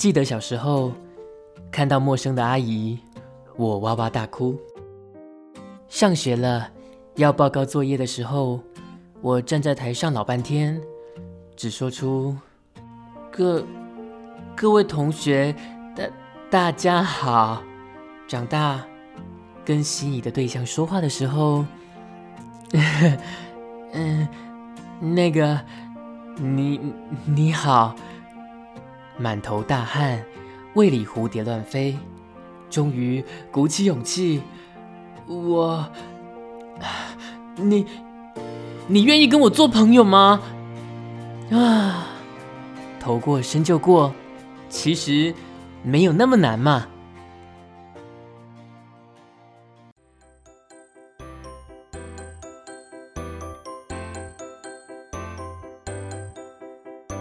记得小时候看到陌生的阿姨，我哇哇大哭。上学了要报告作业的时候，我站在台上老半天，只说出“各各位同学，大大家好”。长大跟心仪的对象说话的时候，嗯，那个你你好。满头大汗，胃里蝴蝶乱飞，终于鼓起勇气，我，你，你愿意跟我做朋友吗？啊，头过身就过，其实没有那么难嘛。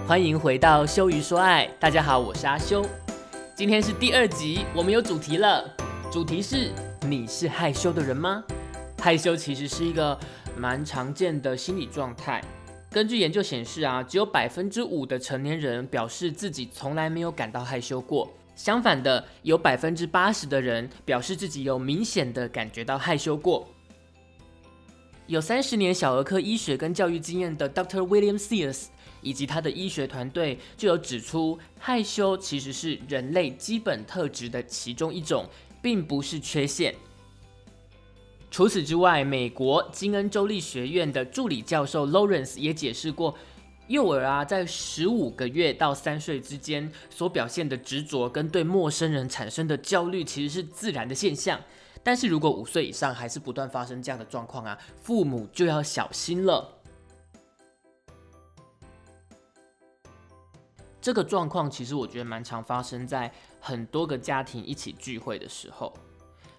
欢迎回到羞于说爱，大家好，我是阿修，今天是第二集，我们有主题了，主题是你是害羞的人吗？害羞其实是一个蛮常见的心理状态，根据研究显示啊，只有百分之五的成年人表示自己从来没有感到害羞过，相反的，有百分之八十的人表示自己有明显的感觉到害羞过。有三十年小儿科医学跟教育经验的 Dr. William Sears。以及他的医学团队就有指出，害羞其实是人类基本特质的其中一种，并不是缺陷。除此之外，美国金恩州立学院的助理教授 Lawrence 也解释过，幼儿啊在十五个月到三岁之间所表现的执着跟对陌生人产生的焦虑，其实是自然的现象。但是如果五岁以上还是不断发生这样的状况啊，父母就要小心了。这个状况其实我觉得蛮常发生在很多个家庭一起聚会的时候。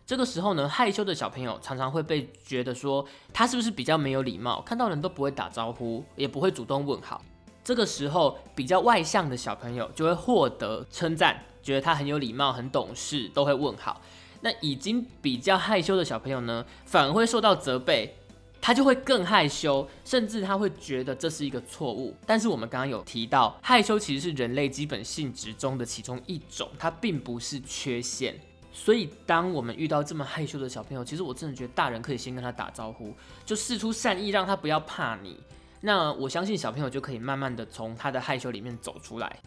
这个时候呢，害羞的小朋友常常会被觉得说他是不是比较没有礼貌，看到人都不会打招呼，也不会主动问好。这个时候比较外向的小朋友就会获得称赞，觉得他很有礼貌、很懂事，都会问好。那已经比较害羞的小朋友呢，反而会受到责备。他就会更害羞，甚至他会觉得这是一个错误。但是我们刚刚有提到，害羞其实是人类基本性质中的其中一种，它并不是缺陷。所以，当我们遇到这么害羞的小朋友，其实我真的觉得大人可以先跟他打招呼，就示出善意，让他不要怕你。那我相信小朋友就可以慢慢的从他的害羞里面走出来。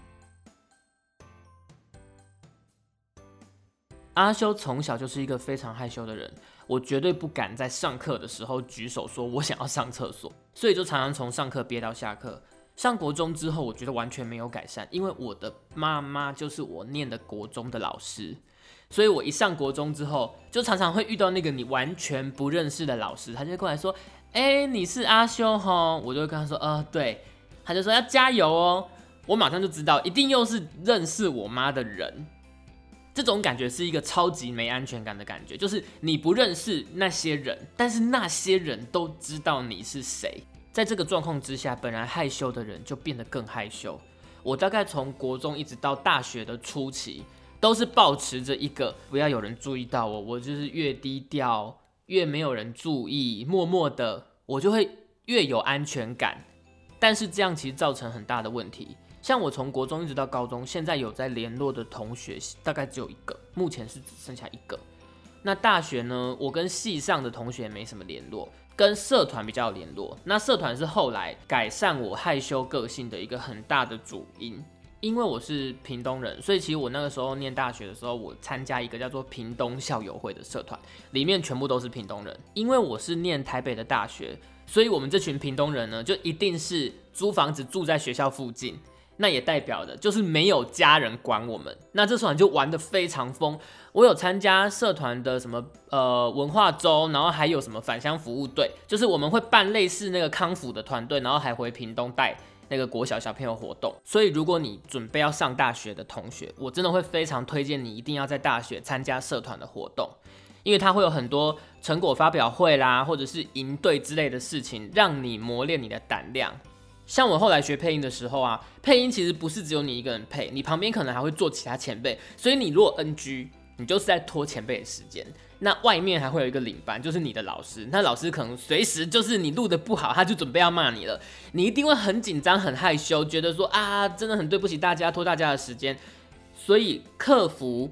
阿修从小就是一个非常害羞的人。我绝对不敢在上课的时候举手说我想要上厕所，所以就常常从上课憋到下课。上国中之后，我觉得完全没有改善，因为我的妈妈就是我念的国中的老师，所以我一上国中之后，就常常会遇到那个你完全不认识的老师，他就过来说：“哎，你是阿修哈？”我就会跟他说：“呃，对。”他就说：“要加油哦。”我马上就知道，一定又是认识我妈的人。这种感觉是一个超级没安全感的感觉，就是你不认识那些人，但是那些人都知道你是谁。在这个状况之下，本来害羞的人就变得更害羞。我大概从国中一直到大学的初期，都是保持着一个不要有人注意到我，我就是越低调，越没有人注意，默默的，我就会越有安全感。但是这样其实造成很大的问题。像我从国中一直到高中，现在有在联络的同学大概只有一个，目前是只剩下一个。那大学呢，我跟系上的同学没什么联络，跟社团比较有联络。那社团是后来改善我害羞个性的一个很大的主因。因为我是屏东人，所以其实我那个时候念大学的时候，我参加一个叫做屏东校友会的社团，里面全部都是屏东人。因为我是念台北的大学，所以我们这群屏东人呢，就一定是租房子住在学校附近。那也代表的就是没有家人管我们，那这团就玩的非常疯。我有参加社团的什么呃文化周，然后还有什么返乡服务队，就是我们会办类似那个康复的团队，然后还回屏东带那个国小小朋友活动。所以如果你准备要上大学的同学，我真的会非常推荐你一定要在大学参加社团的活动，因为它会有很多成果发表会啦，或者是营队之类的事情，让你磨练你的胆量。像我后来学配音的时候啊，配音其实不是只有你一个人配，你旁边可能还会坐其他前辈，所以你如果 NG，你就是在拖前辈的时间。那外面还会有一个领班，就是你的老师，那老师可能随时就是你录的不好，他就准备要骂你了，你一定会很紧张、很害羞，觉得说啊，真的很对不起大家，拖大家的时间。所以克服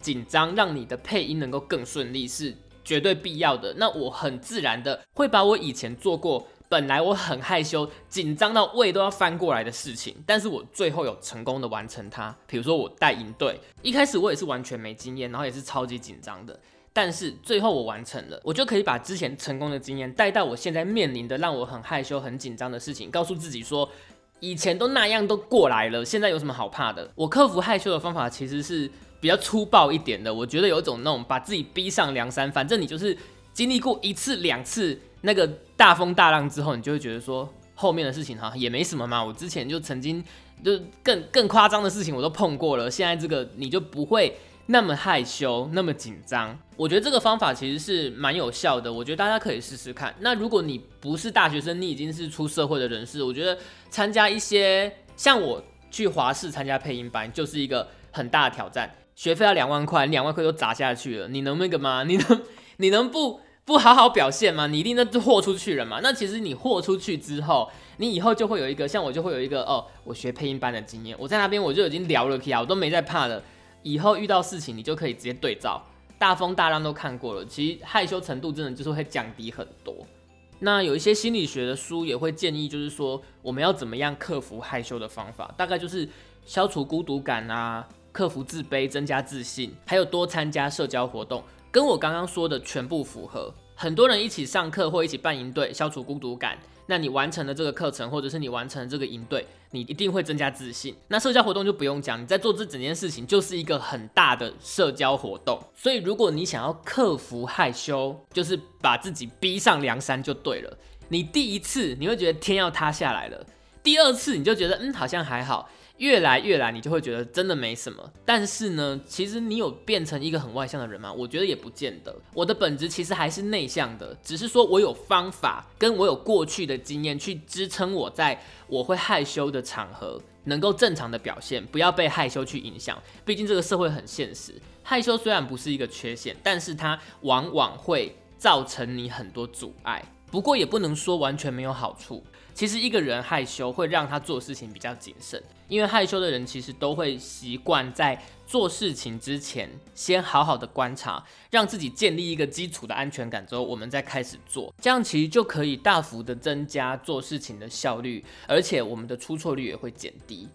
紧张，让你的配音能够更顺利是绝对必要的。那我很自然的会把我以前做过。本来我很害羞、紧张到胃都要翻过来的事情，但是我最后有成功的完成它。比如说我带营队，一开始我也是完全没经验，然后也是超级紧张的，但是最后我完成了，我就可以把之前成功的经验带到我现在面临的让我很害羞、很紧张的事情，告诉自己说，以前都那样都过来了，现在有什么好怕的？我克服害羞的方法其实是比较粗暴一点的，我觉得有一种那种把自己逼上梁山，反正你就是经历过一次两次。那个大风大浪之后，你就会觉得说后面的事情哈也没什么嘛。我之前就曾经就更更夸张的事情我都碰过了，现在这个你就不会那么害羞那么紧张。我觉得这个方法其实是蛮有效的，我觉得大家可以试试看。那如果你不是大学生，你已经是出社会的人士，我觉得参加一些像我去华视参加配音班就是一个很大的挑战，学费要两万块，两万块都砸下去了，你能那个吗？你能 你能不？不好好表现吗？你一定那就豁出去了嘛。那其实你豁出去之后，你以后就会有一个像我就会有一个哦，我学配音班的经验。我在那边我就已经聊了 K 啊，我都没在怕了。以后遇到事情你就可以直接对照，大风大浪都看过了，其实害羞程度真的就是会降低很多。那有一些心理学的书也会建议，就是说我们要怎么样克服害羞的方法，大概就是消除孤独感啊，克服自卑，增加自信，还有多参加社交活动。跟我刚刚说的全部符合，很多人一起上课或一起办营队，消除孤独感。那你完成了这个课程，或者是你完成了这个营队，你一定会增加自信。那社交活动就不用讲，你在做这整件事情就是一个很大的社交活动。所以如果你想要克服害羞，就是把自己逼上梁山就对了。你第一次你会觉得天要塌下来了，第二次你就觉得嗯好像还好。越来越来，你就会觉得真的没什么。但是呢，其实你有变成一个很外向的人吗？我觉得也不见得。我的本质其实还是内向的，只是说我有方法，跟我有过去的经验去支撑我在我会害羞的场合能够正常的表现，不要被害羞去影响。毕竟这个社会很现实，害羞虽然不是一个缺陷，但是它往往会造成你很多阻碍。不过也不能说完全没有好处。其实一个人害羞会让他做事情比较谨慎，因为害羞的人其实都会习惯在做事情之前先好好的观察，让自己建立一个基础的安全感之后，我们再开始做，这样其实就可以大幅的增加做事情的效率，而且我们的出错率也会减低。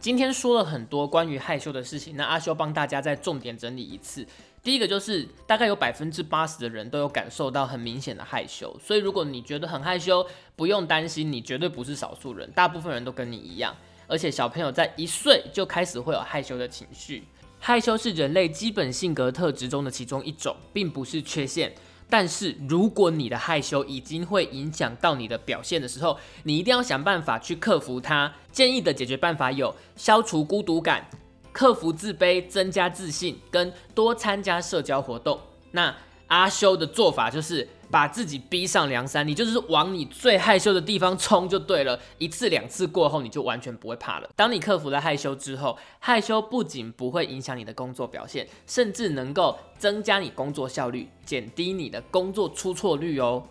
今天说了很多关于害羞的事情，那阿修帮大家再重点整理一次。第一个就是大概有百分之八十的人都有感受到很明显的害羞，所以如果你觉得很害羞，不用担心，你绝对不是少数人，大部分人都跟你一样。而且小朋友在一岁就开始会有害羞的情绪，害羞是人类基本性格特质中的其中一种，并不是缺陷。但是如果你的害羞已经会影响到你的表现的时候，你一定要想办法去克服它。建议的解决办法有：消除孤独感、克服自卑、增加自信，跟多参加社交活动。那阿修的做法就是。把自己逼上梁山，你就是往你最害羞的地方冲就对了。一次两次过后，你就完全不会怕了。当你克服了害羞之后，害羞不仅不会影响你的工作表现，甚至能够增加你工作效率，减低你的工作出错率哦。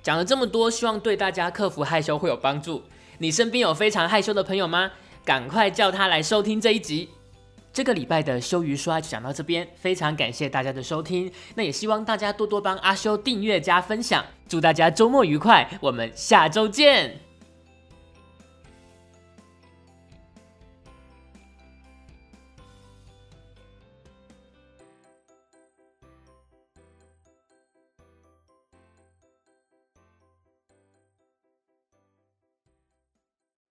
讲了这么多，希望对大家克服害羞会有帮助。你身边有非常害羞的朋友吗？赶快叫他来收听这一集。这个礼拜的羞鱼说爱就讲到这边，非常感谢大家的收听，那也希望大家多多帮阿修订阅加分享，祝大家周末愉快，我们下周见。